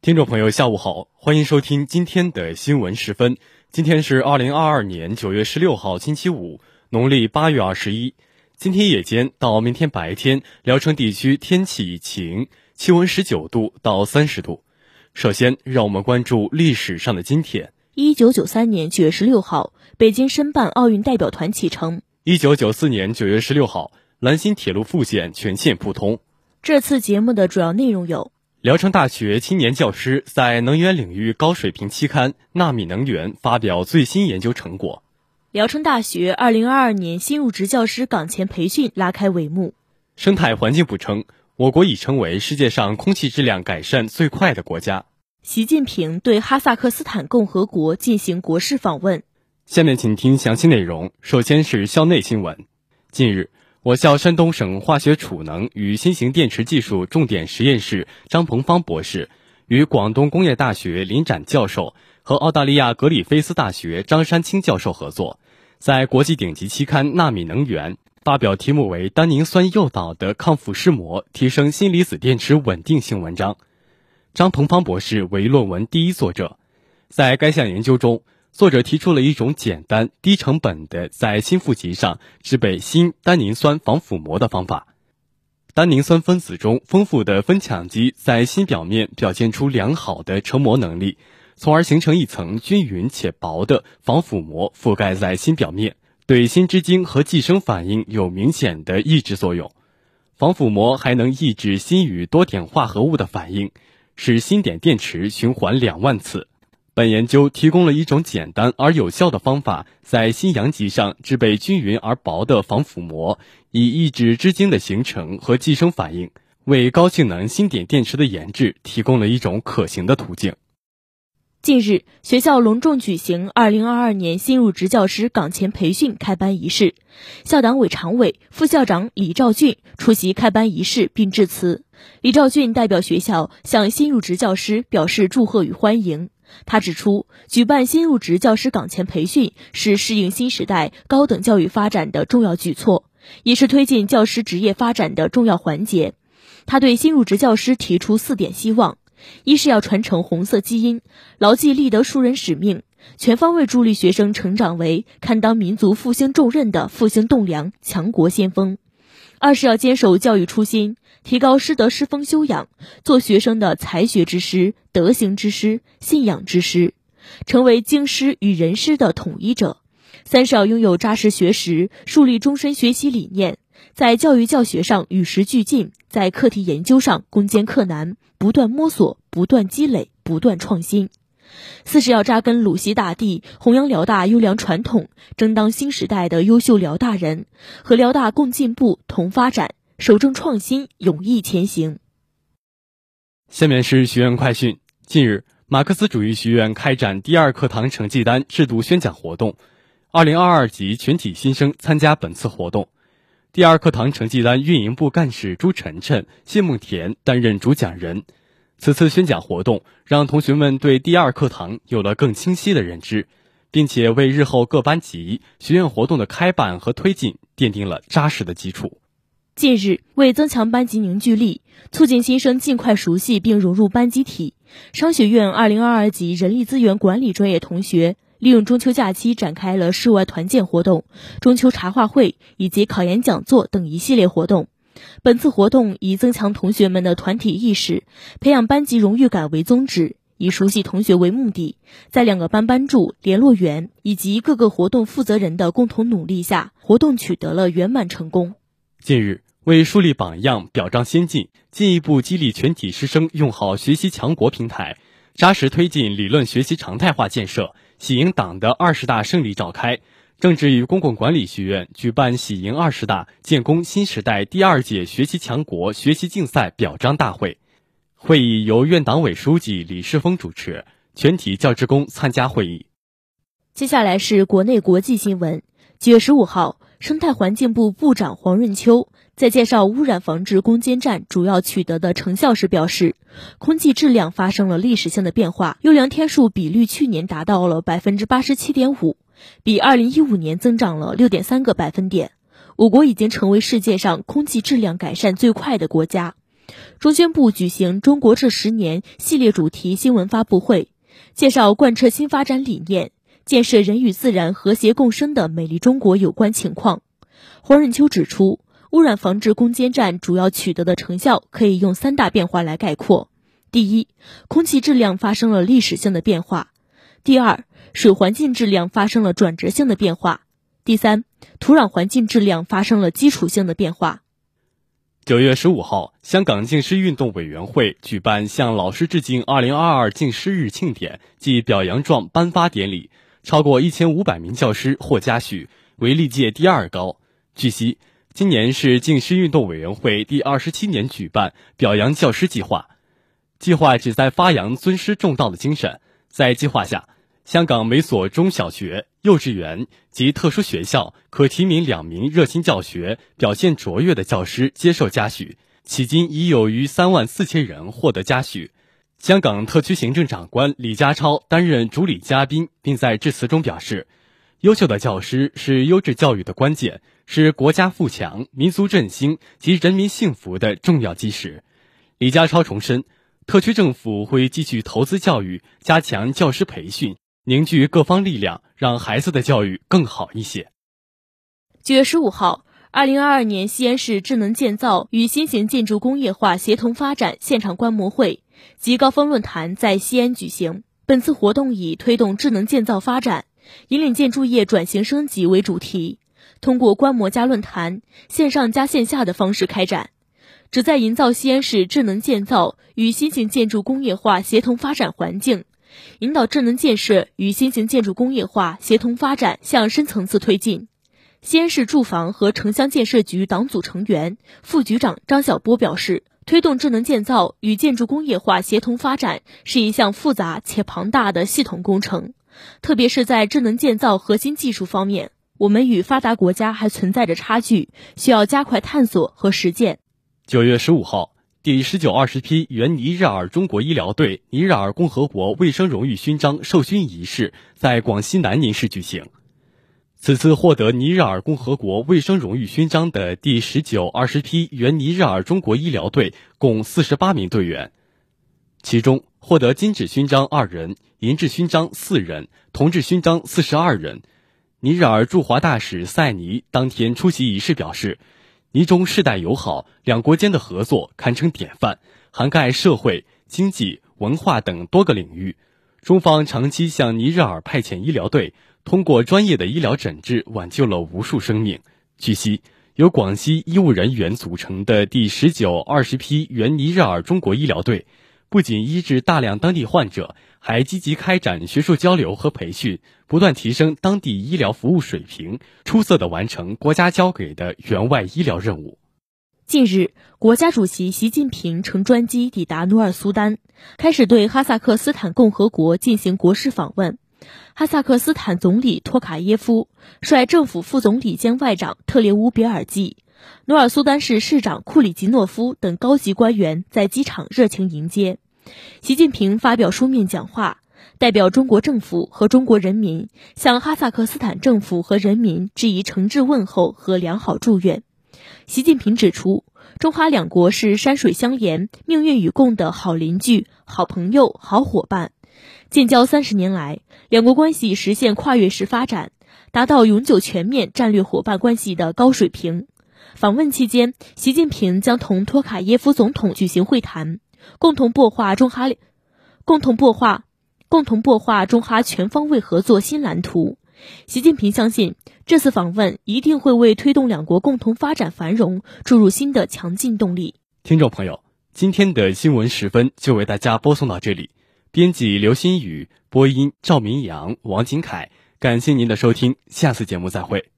听众朋友，下午好，欢迎收听今天的新闻时分。今天是二零二二年九月十六号，星期五，农历八月二十一。今天夜间到明天白天，聊城地区天气晴，气温十九度到三十度。首先，让我们关注历史上的今天。一九九三年九月十六号，北京申办奥运代表团启程。一九九四年九月十六号，兰新铁路复线全线铺通。这次节目的主要内容有。聊城大学青年教师在能源领域高水平期刊《纳米能源》发表最新研究成果。聊城大学二零二二年新入职教师岗前培训拉开帷幕。生态环境部称，我国已成为世界上空气质量改善最快的国家。习近平对哈萨克斯坦共和国进行国事访问。下面请听详细内容。首先是校内新闻。近日。我校山东省化学储能与新型电池技术重点实验室张鹏芳博士与广东工业大学林展教授和澳大利亚格里菲斯大学张山青教授合作，在国际顶级期刊《纳米能源》发表题目为“单宁酸诱导的抗腐蚀膜提升锌离子电池稳定性”文章。张鹏芳博士为论文第一作者，在该项研究中。作者提出了一种简单、低成本的在锌负极上制备锌单宁酸防腐膜的方法。单宁酸分子中丰富的分羟基在锌表面表现出良好的成膜能力，从而形成一层均匀且薄的防腐膜覆盖在锌表面，对锌之晶和寄生反应有明显的抑制作用。防腐膜还能抑制锌与多碘化合物的反应，使锌碘电池循环两万次。本研究提供了一种简单而有效的方法，在锌阳极上制备均匀而薄的防腐膜，以抑制织晶的形成和寄生反应，为高性能锌碘电池的研制提供了一种可行的途径。近日，学校隆重举行2022年新入职教师岗前培训开班仪式，校党委常委、副校长李兆俊出席开班仪式并致辞。李兆俊代表学校向新入职教师表示祝贺与欢迎。他指出，举办新入职教师岗前培训是适应新时代高等教育发展的重要举措，也是推进教师职业发展的重要环节。他对新入职教师提出四点希望：一是要传承红色基因，牢记立德树人使命，全方位助力学生成长为堪当民族复兴重任的复兴栋梁、强国先锋；二是要坚守教育初心。提高师德师风修养，做学生的才学之师、德行之师、信仰之师，成为经师与人师的统一者。三是要拥有扎实学识，树立终身学习理念，在教育教学上与时俱进，在课题研究上攻坚克难，不断摸索，不断积累，不断创新。四是要扎根鲁西大地，弘扬辽大优良传统，争当新时代的优秀辽大人，和辽大共进步、同发展。守正创新，勇毅前行。下面是学院快讯。近日，马克思主义学院开展第二课堂成绩单制度宣讲活动，二零二二级全体新生参加本次活动。第二课堂成绩单运营部干事朱晨晨、谢梦田担任主讲人。此次宣讲活动让同学们对第二课堂有了更清晰的认知，并且为日后各班级学院活动的开办和推进奠定了扎实的基础。近日，为增强班级凝聚力，促进新生尽快熟悉并融入班集体，商学院2022级人力资源管理专业同学利用中秋假期展开了室外团建活动、中秋茶话会以及考研讲座等一系列活动。本次活动以增强同学们的团体意识、培养班级荣誉感为宗旨，以熟悉同学为目的，在两个班班助、联络员以及各个活动负责人的共同努力下，活动取得了圆满成功。近日。为树立榜样、表彰先进，进一步激励全体师生用好学习强国平台，扎实推进理论学习常态化建设，喜迎党的二十大胜利召开，政治与公共管理学院举办喜迎二十大建功新时代第二届学习强国学习竞赛表彰大会。会议由院党委书记李世峰主持，全体教职工参加会议。接下来是国内国际新闻。九月十五号，生态环境部部长黄润秋。在介绍污染防治攻坚战主要取得的成效时表示，空气质量发生了历史性的变化，优良天数比率去年达到了百分之八十七点五，比二零一五年增长了六点三个百分点。我国已经成为世界上空气质量改善最快的国家。中宣部举行“中国这十年”系列主题新闻发布会，介绍贯彻新发展理念、建设人与自然和谐共生的美丽中国有关情况。黄仁秋指出，污染防治攻坚战主要取得的成效可以用三大变化来概括：第一，空气质量发生了历史性的变化；第二，水环境质量发生了转折性的变化；第三，土壤环境质量发生了基础性的变化。九月十五号，香港敬师运动委员会举办向老师致敬二零二二敬师日庆典暨表扬状颁发典礼，超过一千五百名教师获嘉许，为历届第二高。据悉，今年是敬师运动委员会第二十七年举办表扬教师计划，计划旨在发扬尊师重道的精神。在计划下，香港每所中小学、幼稚园及特殊学校可提名两名热心教学、表现卓越的教师接受嘉许，迄今已有逾三万四千人获得嘉许。香港特区行政长官李家超担任主礼嘉宾，并在致辞中表示：“优秀的教师是优质教育的关键，是国家富强、民族振兴及人民幸福的重要基石。”李家超重申，特区政府会继续投资教育，加强教师培训。凝聚各方力量，让孩子的教育更好一些。九月十五号，二零二二年西安市智能建造与新型建筑工业化协同发展现场观摩会及高峰论坛在西安举行。本次活动以推动智能建造发展、引领建筑业转型升级为主题，通过观摩加论坛、线上加线下的方式开展，旨在营造西安市智能建造与新型建筑工业化协同发展环境。引导智能建设与新型建筑工业化协同发展向深层次推进。西安市住房和城乡建设局党组成员、副局长张晓波表示，推动智能建造与建筑工业化协同发展是一项复杂且庞大的系统工程，特别是在智能建造核心技术方面，我们与发达国家还存在着差距，需要加快探索和实践。九月十五号。第十九、二十批原尼日尔中国医疗队尼日尔共和国卫生荣誉勋章授勋仪式在广西南宁市举行。此次获得尼日尔共和国卫生荣誉勋章的第十九、二十批原尼日尔中国医疗队共四十八名队员，其中获得金质勋章二人，银质勋章四人，铜质勋章四十二人。尼日尔驻华大使塞尼当天出席仪式表示。尼中世代友好，两国间的合作堪称典范，涵盖社会、经济、文化等多个领域。中方长期向尼日尔派遣医疗队，通过专业的医疗诊治，挽救了无数生命。据悉，由广西医务人员组成的第十九、二十批原尼日尔中国医疗队。不仅医治大量当地患者，还积极开展学术交流和培训，不断提升当地医疗服务水平，出色的完成国家交给的援外医疗任务。近日，国家主席习近平乘专机抵达努尔苏丹，开始对哈萨克斯坦共和国进行国事访问。哈萨克斯坦总理托卡耶夫率政府副总理兼外长特列乌别尔季。努尔苏丹市市长库里吉诺夫等高级官员在机场热情迎接习近平，发表书面讲话，代表中国政府和中国人民向哈萨克斯坦政府和人民致以诚挚问候和良好祝愿。习近平指出，中哈两国是山水相连、命运与共的好邻居、好朋友、好伙伴。建交三十年来，两国关系实现跨越式发展，达到永久全面战略伙伴关系的高水平。访问期间，习近平将同托卡耶夫总统举行会谈，共同擘画中哈，共同擘画，共同擘画中哈全方位合作新蓝图。习近平相信，这次访问一定会为推动两国共同发展繁荣注入新的强劲动力。听众朋友，今天的新闻十分就为大家播送到这里。编辑刘新宇，播音赵明阳、王景凯，感谢您的收听，下次节目再会。